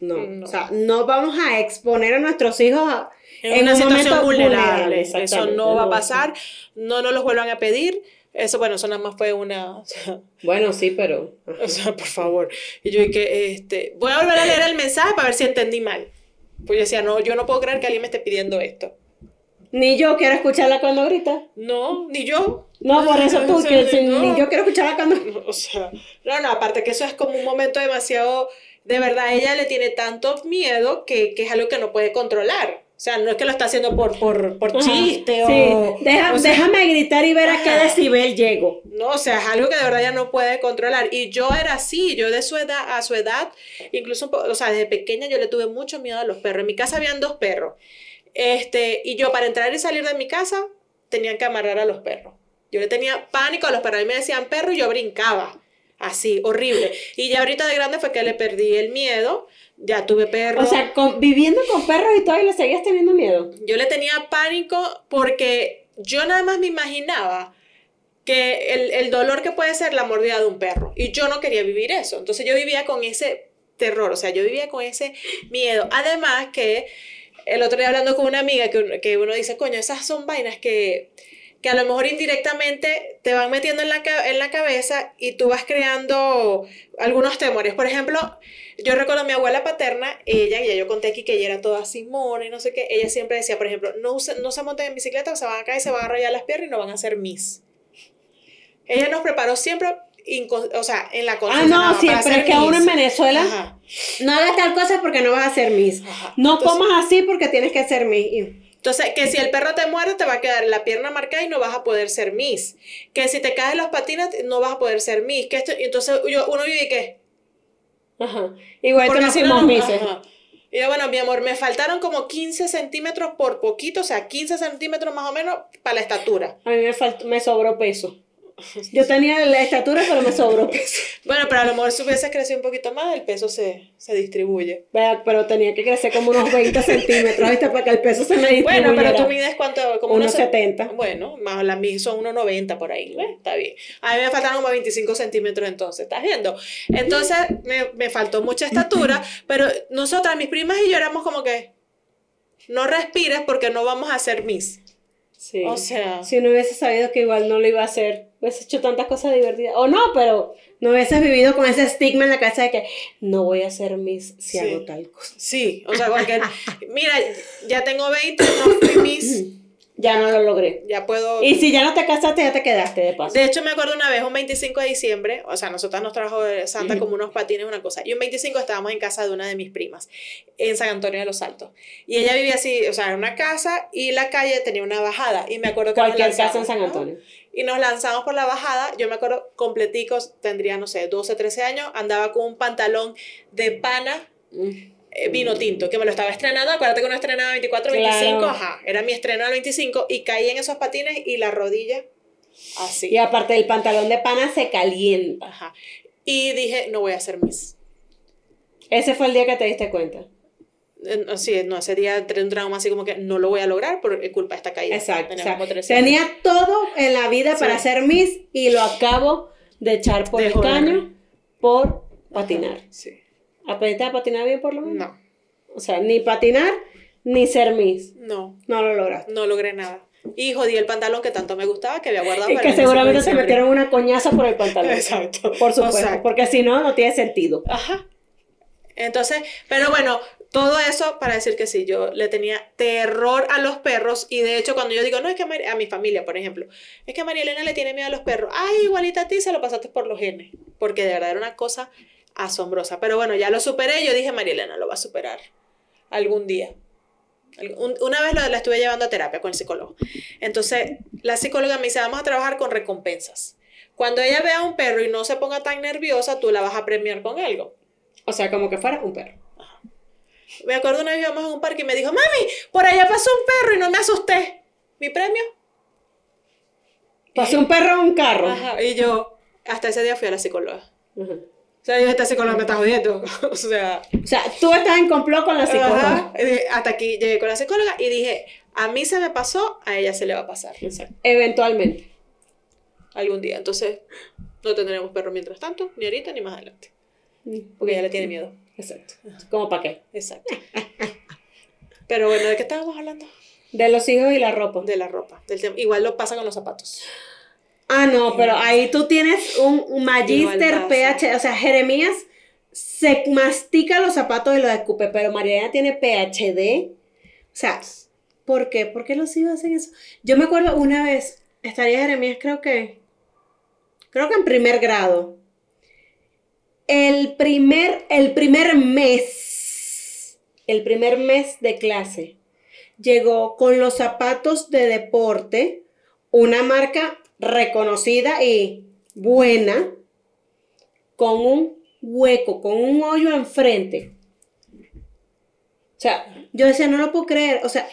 no, No. o sea, no vamos a exponer a nuestros hijos a, en, una un situación vulnerable. Eso no va a pasar. No nos los vuelvan a pedir. Eso, bueno, eso nada más fue una. o sea, Bueno, sí, pero O sea, por favor. Y yo que este, voy a volver a leer el mensaje para ver si entendí mal. Pues yo decía, no, yo no puedo creer que alguien me esté pidiendo esto. ni yo quiero escucharla cuando grita. No, ni yo. No, por eso tú, O sea, que no. ni yo quiero escucharla cuando... O sea, no, no, aparte que eso es como un momento demasiado, de verdad, ella le tiene tanto miedo que, que es algo que no puede controlar. O sea, no es que lo está haciendo por, por, por Ajá, chiste sí. o... Deja- o sea, déjame gritar y ver a qué decibel llego. No, o sea, es algo que de verdad ya no puede controlar. Y yo era así, yo de su edad, a su edad, incluso, o sea, desde pequeña yo le tuve mucho miedo a los perros. En mi casa habían dos perros. Este, y yo para entrar y salir de mi casa tenían que amarrar a los perros. Yo le tenía pánico a los perros. A mí me decían perro y yo brincaba. Así, horrible. Y ya ahorita de grande fue que le perdí el miedo. Ya tuve perro. O sea, con- viviendo con perros y todo, y le seguías teniendo miedo. Yo le tenía pánico porque yo nada más me imaginaba que el, el dolor que puede ser la mordida de un perro. Y yo no quería vivir eso. Entonces yo vivía con ese terror, o sea, yo vivía con ese miedo. Además que el otro día hablando con una amiga que, uno- que uno dice, coño, esas son vainas que, que a lo mejor indirectamente te van metiendo en la, en la cabeza y tú vas creando algunos temores. Por ejemplo, yo recuerdo a mi abuela paterna, ella, y ya yo conté aquí que ella era toda así mona y no sé qué, ella siempre decía, por ejemplo, no, use- no se monten en bicicleta, o se van a caer, se van a rayar las piernas y no van a ser mis. Ella nos preparó siempre, o sea, en la Ah, conciencia, no, siempre ser es que uno en. Venezuela Ajá, no hagas tal cosa porque no vas a ser ajá. No Entonces- comas así porque tienes que ser Miss. Entonces, que si el perro te muerde, te va a quedar la pierna marcada y no vas a poder ser Miss. Que si te caes los patines, no vas a poder ser Miss. Que esto, y entonces yo, uno vive y qué. Ajá. Igual que Porque no si no, fuimos no- Misses. ajá. Y yo, bueno, mi amor, me faltaron como 15 centímetros por poquito, o sea, 15 centímetros más o menos para la estatura. A mí me, faltó, me sobró peso. Yo tenía la estatura, pero me sobró peso. Bueno, pero a lo mejor si hubieses crecido un poquito más, el peso se, se distribuye. Vea, Pero tenía que crecer como unos 20 centímetros, ¿viste? Para que el peso se me distribuyera. Bueno, pero tú mides cuánto, como Unos unos 70. Bueno, más las mías son unos 90 por ahí, ¿ves? Está bien. A mí me faltaron como 25 centímetros entonces, ¿estás viendo? Entonces me, me faltó mucha estatura, pero nosotras, mis primas y yo éramos como que, no respires porque no vamos a hacer mis. Sí. O sea- Si no hubiese sabido que igual no lo iba a hacer, hubiese hecho tantas cosas divertidas. O no, pero no hubieses vivido con ese estigma en la cabeza de que no voy a hacer mis si Sí. hago tal cosa. Sí, o sea, porque, mira, ya tengo 20, no fui mis, Ya no lo logré. ya puedo... Y si ya no te casaste, ya te quedaste de paso. De hecho, me acuerdo una vez, un 25 de diciembre, o sea, nosotras nos trajo de Santa como unos patines, una cosa. Y un 25 estábamos en casa de una de mis primas, en San Antonio de los Altos. Y ella vivía así, o sea, en una casa y la calle tenía una bajada. Y me acuerdo que nos Cualquier casa en lanzamos, San ¿no? Antonio. Y nos lanzamos por la bajada. Yo me acuerdo completicos, tendría, no sé, 12, 13 años. Andaba con un pantalón de pana Mm. Vino tinto, que me lo estaba estrenando. Acuérdate que uno estrenaba 24, 25. Claro. Ajá, era mi estreno del 25. Y caí en esos patines y la rodilla así. Y aparte del pantalón de pana se calienta. Ajá. Y dije, no voy a hacer mis. Ese fue el día que te diste cuenta. Eh, Sí, no, ese día un trauma así como que no lo voy a lograr por culpa de esta caída. Exacto. O sea, como 13 años. tenía todo en la vida Sí. para ser Miss y lo acabo de echar por De el joder. caño por patinar. Sí. ¿Aprendiste a patinar bien por lo menos? No, O sea, ni patinar ni ser Miss. no, No lo lograste. no logré nada. Y jodí el pantalón que tanto me gustaba, que había guardado Y para que el 25 de seguramente te diciembre. metieron una coñaza por el pantalón. Exacto. Por supuesto. Porque si no, no tiene sentido. Ajá. Entonces, pero bueno, todo eso para decir que sí, yo le tenía terror a los perros y de hecho cuando yo digo, no, es que Mari- a mi familia, por ejemplo, es que a María Elena le tiene miedo a los perros, ay, igualita a ti se lo pasaste por los genes, porque de verdad era una cosa asombrosa. Pero bueno, ya lo superé, yo dije, María Elena lo va a superar algún día. Una vez la estuve llevando a terapia con el psicólogo. Entonces, la psicóloga me dice, vamos a trabajar con recompensas. Cuando ella vea a un perro y no se ponga tan nerviosa, tú la vas a premiar con algo. O sea, como que fuera un perro. Me acuerdo una vez íbamos en un parque y me dijo, mami, por allá pasó un perro y no me asusté. ¿Mi premio? Pasó un perro en un carro. Ajá. Y yo, hasta ese día fui a la psicóloga. O sea, yo, esta psicóloga me está jodiendo. o sea, O sea, tú estás en complot con la psicóloga. ajá. Y hasta aquí llegué con la psicóloga y dije, a mí se me pasó, a ella se le va a pasar. Eventualmente. Algún día. Entonces, no tendremos perro mientras tanto, ni ahorita ni más adelante. Porque ella le tiene miedo. Exacto. ¿Cómo para qué? Exacto. Pero bueno, ¿de qué estábamos hablando? De los hijos y la ropa. De la ropa. Del. Igual lo pasa con los zapatos. Ah, no, pero ahí tú tienes un, magíster. PH. O sea, Jeremías se mastica los zapatos y los escupe, pero Mariana tiene PhD. O sea, ¿por qué? ¿Por qué los hijos hacen eso? Yo me acuerdo una vez, estaría Jeremías, creo que. Creo que en primer grado. El primer, el primer mes. El primer mes de clase. Llegó con los zapatos de deporte una marca reconocida y buena, con un hueco, con un hoyo enfrente. O sea, yo decía, no lo puedo creer. O sea,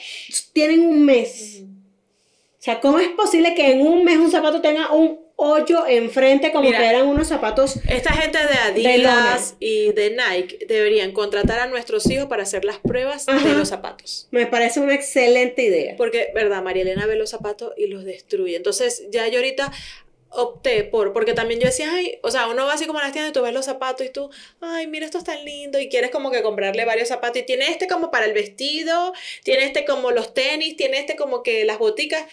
tienen un mes. O sea, ¿cómo es posible que en un mes un zapato tenga un hoyo enfrente como Mira. que eran unos zapatos? Esta gente de De. Adidas y de Nike deberían contratar a nuestros hijos para hacer las pruebas Ajá. de los zapatos. Me parece una excelente idea. Porque, verdad, María Elena ve los zapatos y los destruye. Entonces, ya yo ahorita opté por, porque también yo decía, ay, o sea, uno va así como a las tiendas y tú ves los zapatos y tú, ay, mira, esto es tan lindo y quieres como que comprarle varios zapatos y tiene este como para el vestido, tiene este como los tenis, tiene este como que las boticas.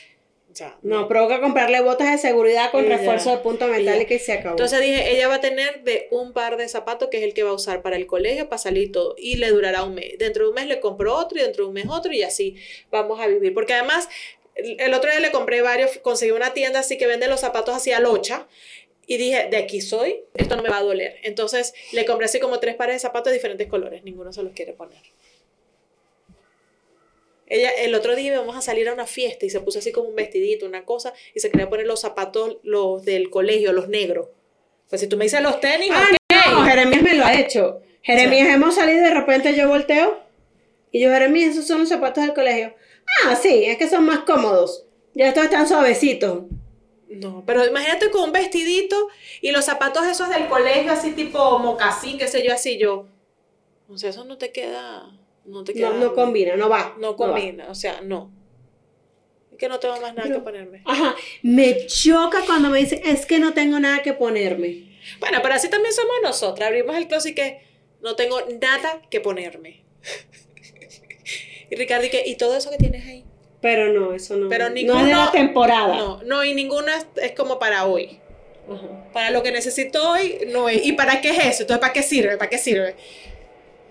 No, provoca comprarle botas de seguridad con refuerzo de punto ya. y que se acabó. Entonces dije, ella va a tener de un par de zapatos que es el que va a usar para el colegio, para salir y todo. Y le durará un mes. Dentro de un mes le compro otro y dentro de un mes otro y así vamos a vivir. Porque además, el el otro día le compré varios, conseguí una tienda así que vende los zapatos así a locha. Y dije, de aquí soy, esto no me va a doler. Entonces le compré así como tres pares de zapatos de diferentes colores. Ninguno se los quiere poner. Ella, el otro día íbamos a salir a una fiesta y se puso así como un vestidito, una cosa, y se quería poner los zapatos, los del colegio, los negros. Pues si tú me dices los tenis, Ah, no, Jeremías me lo ha hecho. Jeremías, hemos salido y de repente yo volteo y yo, Jeremías, esos son los zapatos del colegio. Ah, sí, es que son más cómodos. Ya estos están suavecitos. No, pero imagínate con un vestidito y los zapatos esos del colegio, así tipo mocasín, qué sé yo, así yo. O sea, eso no te queda. No te queda. No, no combina, no va. No va. combina, o sea, no. Es que no tengo más nada que ponerme. Ajá, me choca cuando me dicen, es que no tengo nada que ponerme. Bueno, pero así también somos nosotras. Abrimos el closet y que no tengo nada que ponerme. y Ricardo, y, que, ¿y todo eso que tienes ahí? Pero no, eso no. Pero no es de la temporada. No, no, y ninguno es, es como para hoy. Ajá. Para lo que necesito hoy, no es. ¿Y para qué es eso? Entonces, ¿para qué sirve? ¿Para qué sirve?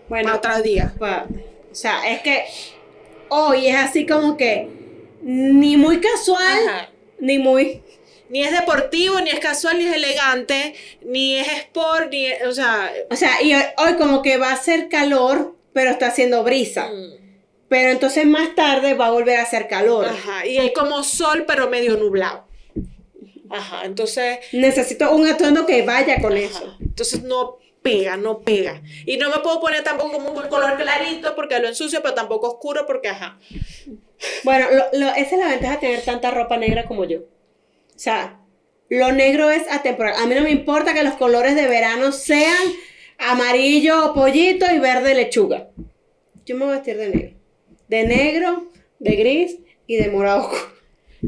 Bueno, otro día. pa- o sea, es que hoy es así como que ni muy casual, Ajá. ni muy... Ni es deportivo, ni es casual, ni es elegante, ni es sport, ni es, o sea... O sea, y hoy, hoy como que va a hacer calor, pero está haciendo brisa. mm, Pero entonces más tarde va a volver a hacer calor. Ajá, y hay como sol, pero medio nublado. Ajá, entonces... Necesito un atuendo que vaya con ajá, eso. Entonces no pega, no pega. Y no me puedo poner tampoco como un color clarito porque lo ensucio, pero tampoco oscuro porque, ajá. Bueno, lo- lo- esa es la ventaja de tener tanta ropa negra como yo. O sea, lo negro es atemporal. A mí no me importa que los colores de verano sean amarillo pollito y verde lechuga. Yo me voy a vestir de negro. De negro, de gris y de morado.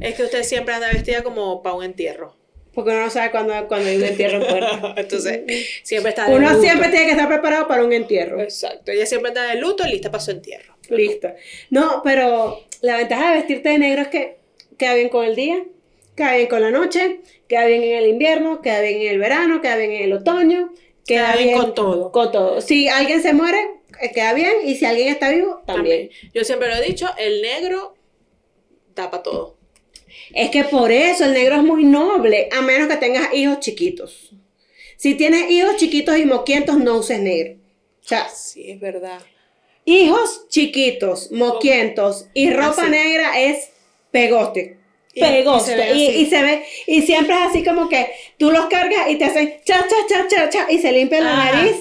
Es que usted siempre anda vestida como para un entierro. Porque uno no sabe cuándo, cuándo hay un entierro en puerta. Entonces, siempre está de Uno luto. siempre tiene que estar preparado para un entierro. Exacto, ella siempre está de luto, lista para su entierro. Listo. No, pero la ventaja de vestirte de negro es que queda bien con el día, queda bien con la noche, queda bien en el invierno, queda bien en el verano, queda bien en el otoño, queda, Queda bien con todo. Con todo. Si alguien se muere, eh, queda bien, y si alguien está vivo, también. Yo siempre lo he dicho, el negro tapa todo. Es que por eso el negro es muy noble, a menos que tengas hijos chiquitos. Si tienes hijos chiquitos y moquientos, no uses negro. O sea, Sí, es verdad. hijos chiquitos, moquientos y ropa Así. negra es pegoste. Y- Pegoste. y se ve Y, así. y se ve, y siempre es así como que tú los cargas y te hacen cha, cha, cha, cha, cha, y se limpia la Ajá. nariz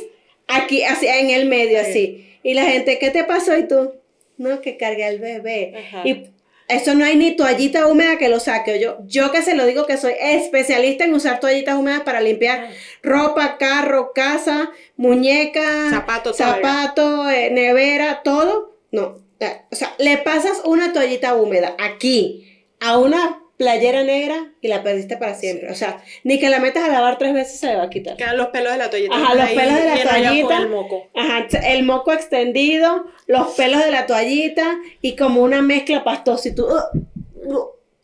aquí, así en el medio, Sí. así. Y la gente, ¿qué te pasó? Y tú, no, que cargué al bebé. Ajá. Y eso no hay ni toallita húmeda que lo saque. Yo, yo que se lo digo que soy especialista en usar toallitas húmedas para limpiar ropa, carro, casa, muñeca, Zapato, zapato, eh, nevera, todo. No. O sea, le pasas una toallita húmeda aquí a una playera negra y la perdiste para siempre. O sea, ni que la metas a lavar tres veces se le va a quitar. Quedan los pelos de la toallita. Ajá, los pelos de la toallita. El moco. Ajá, el moco extendido, los pelos de la toallita y como una mezcla pastosa. Y tú. uh, uh,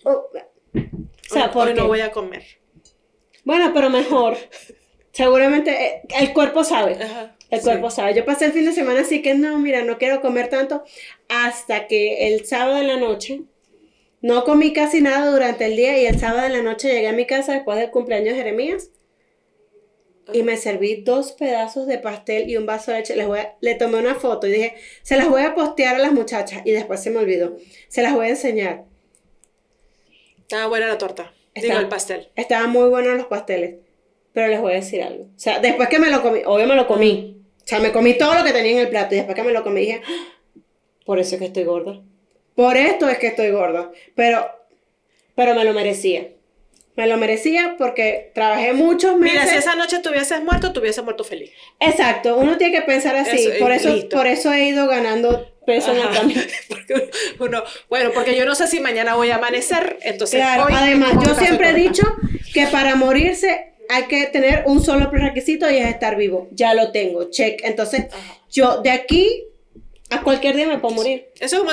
uh. O sea, Hoy- ¿por hoy no voy a comer. Bueno, pero mejor. Seguramente eh, el cuerpo sabe. Ajá. El sí. cuerpo sabe. Yo pasé el fin de semana así que no, mira, no quiero comer tanto. Hasta que el sábado en la noche, no comí casi nada durante el día y el sábado en la noche llegué a mi casa después del cumpleaños de Jeremías y me serví dos pedazos de pastel y un vaso de leche. Les voy a- le tomé una foto y dije, se las voy a postear a las muchachas y después se me olvidó. Se las voy a enseñar. Estaba buena la torta. Está- Digo, el pastel. Estaban muy buenos los pasteles. Pero les voy a decir algo. O sea, después que me lo comí, obvio me lo comí. O sea, me comí todo lo que tenía en el plato. Y después que me lo comí dije, "Ah, por eso es que estoy gorda. Por esto es que estoy gorda. Pero, pero me lo merecía. Me lo merecía porque trabajé muchos meses. Mira, si esa noche tú hubieses muerto, tú hubieses muerto feliz. Exacto, uno tiene que pensar así. Eso, por, eso, listo. por eso he ido ganando peso en el camino. Porque uno, bueno, porque yo no sé si mañana voy a amanecer, entonces Claro, hoy además, yo siempre he dicho que para morirse hay que tener un solo prerequisito y es estar vivo. Ya lo tengo, check. Entonces, Ajá. yo de aquí a cualquier día me puedo morir. Eso es como,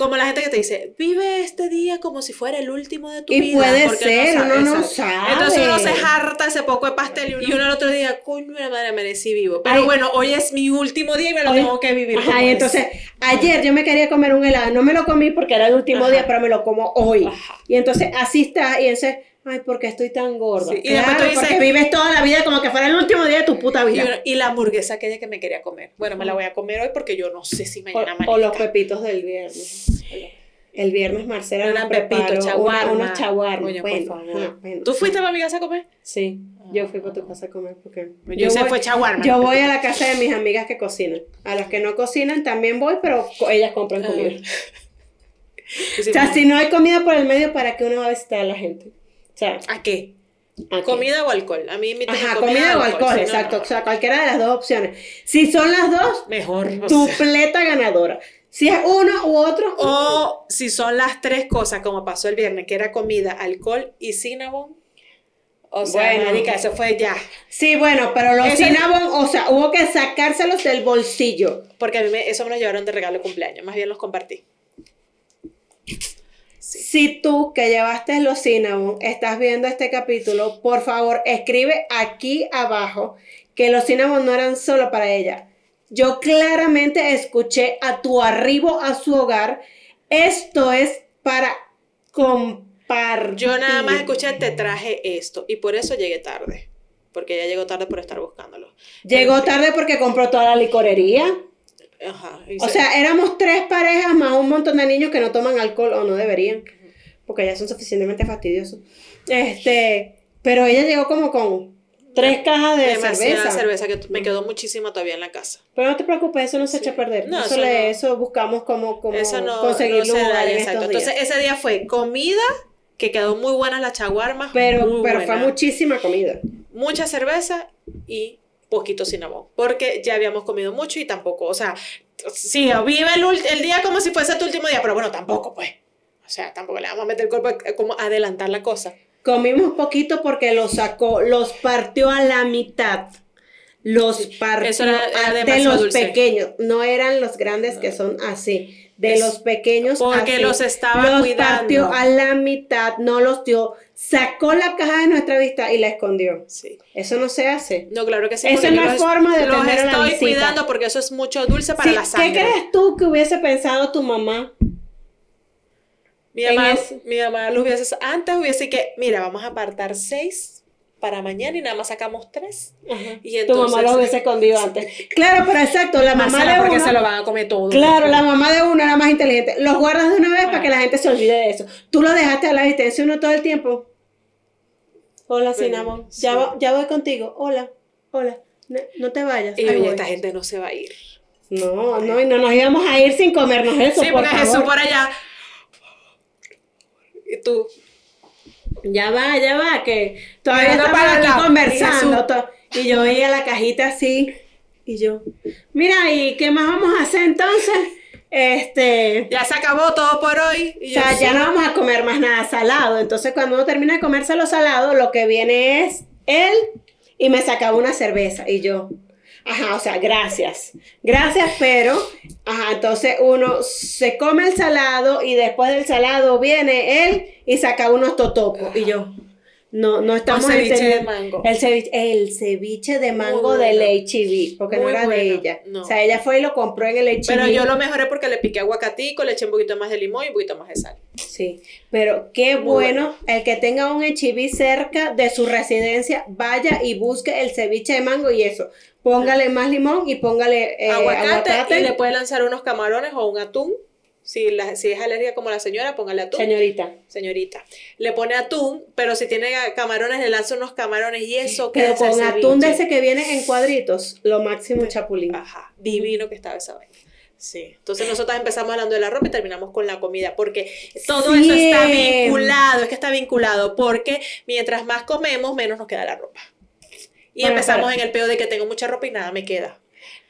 como la gente que te dice, vive este día como si fuera el último de tu Y vida. puede porque ser, sabe, uno no sabe. Entonces uno se harta ese poco de pastel y uno, y uno el otro día, coño, la madre, amanecí vivo. Pero Ay. bueno, hoy es mi último día y me lo Hoy- tengo que vivir. Ajá, y es. entonces, ayer yo me quería comer un helado, no me lo comí porque era el último Ajá. día, pero me lo como hoy. Ajá. Y entonces, así está, y entonces, ay, ¿por qué estoy tan gorda? Sí, y después tú dices- porque vives toda la vida como que fuera el último día de tu puta vida. y la hamburguesa aquella que me quería comer. Bueno, me la voy a comer hoy porque yo no sé si O, mañana o los amanezca. pepitos del viernes. El viernes Marcela nos preparó chaguarma. una- unos chaguarmas. Bueno, bueno. ¿Tú fuiste para mi casa a comer? Sí, yo fui para tu casa a comer porque Yo, hice voy, fue chaguarma. yo voy a la casa de mis amigas que cocinan. A las que no cocinan también voy, pero ellas compran comida. Sí, sí, O sea, si no hay comida por el medio, ¿para qué uno va a visitar a la gente? Sea, ¿A qué? ¿a qué? ¿Comida o alcohol? A mí me Ajá, comida o alcohol, exacto. no. O sea, cualquiera de las dos opciones. Si son las dos, Mejor. o sea. dupleta ganadora. Si es uno u otro, O si son las tres cosas, como pasó el viernes, que era comida, alcohol y cinnamon. O sea, Bueno. marica, eso fue ya. sí, bueno, pero los cinnamon, o sea, hubo que sacárselos del bolsillo. Porque a mí me- eso me lo llevaron de regalo de cumpleaños. Más bien los compartí. Si tú que llevaste los cinnamon estás viendo este capítulo, por favor escribe aquí abajo que los cinnamon no eran solo para ella. Yo claramente escuché a tu arribo a su hogar. Esto es para compartir. Yo nada más escuché, te traje esto. Y por eso llegué tarde. Porque ella llegó tarde por estar buscándolo. Llegó tarde porque compró toda la licorería. Ajá. O se- sea, éramos tres parejas más un montón de niños que no toman alcohol o no deberían, porque ya son suficientemente fastidiosos. Este, pero ella llegó como con tres cajas de demasiada cerveza. cerveza que me quedó muchísima todavía en la casa. Pero no te preocupes, eso no se echa a perder. No, eso, eso le- no. eso buscamos como, como Eso no, conseguir no se lugar da, en exacto. estos días. Entonces, ese día fue comida, que quedó muy buena la chaguarma. pero muy pero fue buena. muchísima comida. mucha cerveza y poquito cinnamon, porque ya habíamos comido mucho y tampoco, o sea, sí, vive el, día como si fuese tu último día, pero bueno, tampoco, pues. O sea, tampoco le vamos a meter el cuerpo a- como adelantar la cosa. Comimos poquito porque los sacó, los partió a la mitad. Los partió era- era de los dulce. pequeños. No eran los grandes que son así. De los pequeños. porque así. los estaba Los cuidando. partió a la mitad, no los dio. Sacó la caja de nuestra vista y la escondió. Sí. Eso no se hace. No, claro que sí. Eso no es los- forma de Los la estoy cuidando porque eso es mucho dulce para Sí, la sangre. ¿Qué crees tú que hubiese pensado tu mamá? Mi mamá, mi mamá lo hubiese, antes hubiese que, mira, vamos a apartar seis para mañana y nada más sacamos tres. Y tu entonces, mamá lo hubiese escondido antes. Claro, pero exacto, la mamá de porque uno- se lo van a comer todo. Claro, la mamá de uno era más inteligente. Los guardas de una vez Ah. para que la gente se olvide de eso. Tú lo dejaste a la asistencia uno todo el tiempo. Hola, Cinnamon. sí. Ya, va- ya voy contigo. Hola, hola. No, no te vayas. Y esta gente no se va a ir. No, no, y no nos íbamos a ir sin comernos eso. sí, por porque. Jesús por allá. Y tú, Ya va, ya va, que todavía Mirando estamos aquí lado. conversando. Y Y yo veía la cajita así. Y yo, mira, ¿y qué más vamos a hacer entonces? Este. ya se acabó todo por hoy. Y O sea, ya sí. no vamos a comer más nada salado. Entonces, cuando uno termina de comerse lo salado, lo que viene es él y me sacaba una cerveza. Y yo, ajá, o sea, gracias. Gracias, pero, ajá, entonces uno se come el salado y después del salado viene él y saca unos totopos. Y yo, no, no estamos ceviche de mango. El ceviche, el ceviche de mango del HEB, porque no era de ella. No. O sea, ella fue y lo compró en el HEB. Pero yo lo mejoré porque le piqué aguacatico, le eché un poquito más de limón y un poquito más de sal. Sí, pero qué bueno, el que tenga un HIV cerca de su residencia, vaya y busque el ceviche de mango y eso. Póngale más limón y póngale eh, aguacate, aguacate. y le puede lanzar unos camarones o un atún. Si, la, si es alérgica como la señora, póngale atún. Señorita, Señorita. Le pone atún, pero si tiene camarones, le lanza unos camarones y eso pero queda con ese atún de ese que viene en cuadritos, lo máximo chapulín. Ajá, divino que estaba esa vaina. Sí. Entonces nosotras empezamos hablando de la ropa y terminamos con la comida, porque todo Sí. eso está vinculado, es que está vinculado, porque mientras más comemos, menos nos queda la ropa. Y Bueno, empezamos pero- en el peo de que tengo mucha ropa y nada me queda.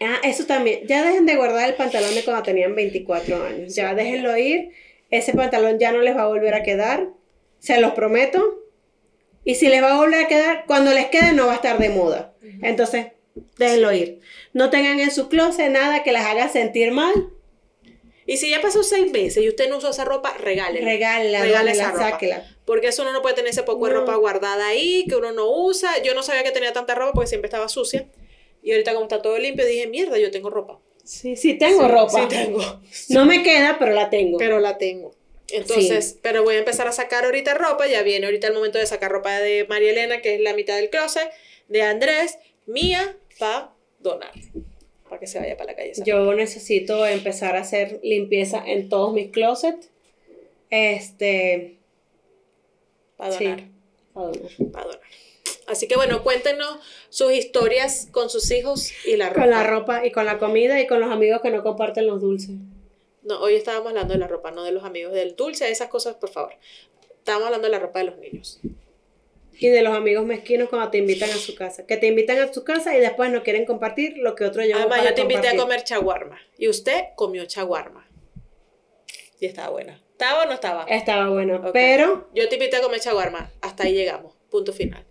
Ah, eso también. Ya dejen de guardar el pantalón de cuando tenían 24 años. Ya déjenlo ir. Ese pantalón ya no les va a volver a quedar. Se los prometo. Y si les va a volver a quedar, cuando les quede no va a estar de moda. Entonces, déjenlo ir. No tengan en su closet nada que las haga sentir mal. Y si ya pasó seis meses y usted no usó esa ropa, regálela. Regálala, Regale esa ropa. sáquela. Porque eso uno no puede tener ese poco de No. ropa guardada ahí, que uno no usa. Yo no sabía que tenía tanta ropa porque siempre estaba sucia. Y ahorita como está todo limpio, dije, mierda, yo tengo ropa. Sí, sí tengo Sí, ropa. Sí tengo. No me queda, pero la tengo. Pero la tengo. Entonces, pero voy a empezar a sacar ahorita ropa. Ya viene ahorita el momento de sacar ropa de María Elena, que es la mitad del closet, de Andrés, mía, para donar. Para que se vaya para la calle. Yo necesito empezar a hacer limpieza en todos mis closets. Este. Para sí. donar. a donar. Para donar. Así que bueno, cuéntenos sus historias con sus hijos y la ropa. Con la ropa y con la comida y con los amigos que no comparten los dulces. No, hoy estábamos hablando de la ropa, no de los amigos del dulce, esas cosas, por favor. Estábamos hablando de la ropa de los niños. Y de los amigos mezquinos cuando te invitan a su casa. Que te invitan a su casa y después no quieren compartir lo que otro llevó Además, para yo te invité a comer chaguarma. Y usted comió chaguarma. Y estaba buena. ¿Estaba o no estaba? Estaba bueno, Ok. pero Yo te invité a comer chaguarma. Hasta ahí llegamos. Punto final.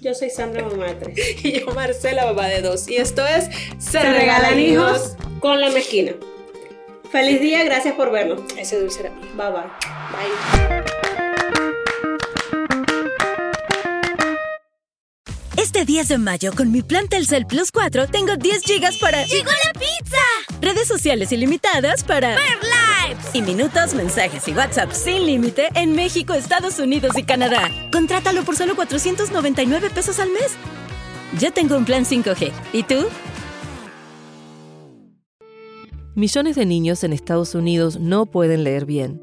Yo soy Sandra mamá de tres. Y yo, Marcela, mamá de dos. Y esto es Se, Se regalan hijos con la mezquina. Feliz día, gracias por vernos. Ese dulce era mío. Bye bye. Bye. Este 10 de mayo, con mi plan Telcel Plus 4, tengo 10 gigas para... ¡Llegó la pizza! Redes sociales ilimitadas para... ¡Ver lives! Y minutos, mensajes y WhatsApp sin límite en México, Estados Unidos y Canadá. Contrátalo por solo 499 pesos al mes. Ya tengo un plan 5G. ¿Y tú? Millones de niños en Estados Unidos no pueden leer bien.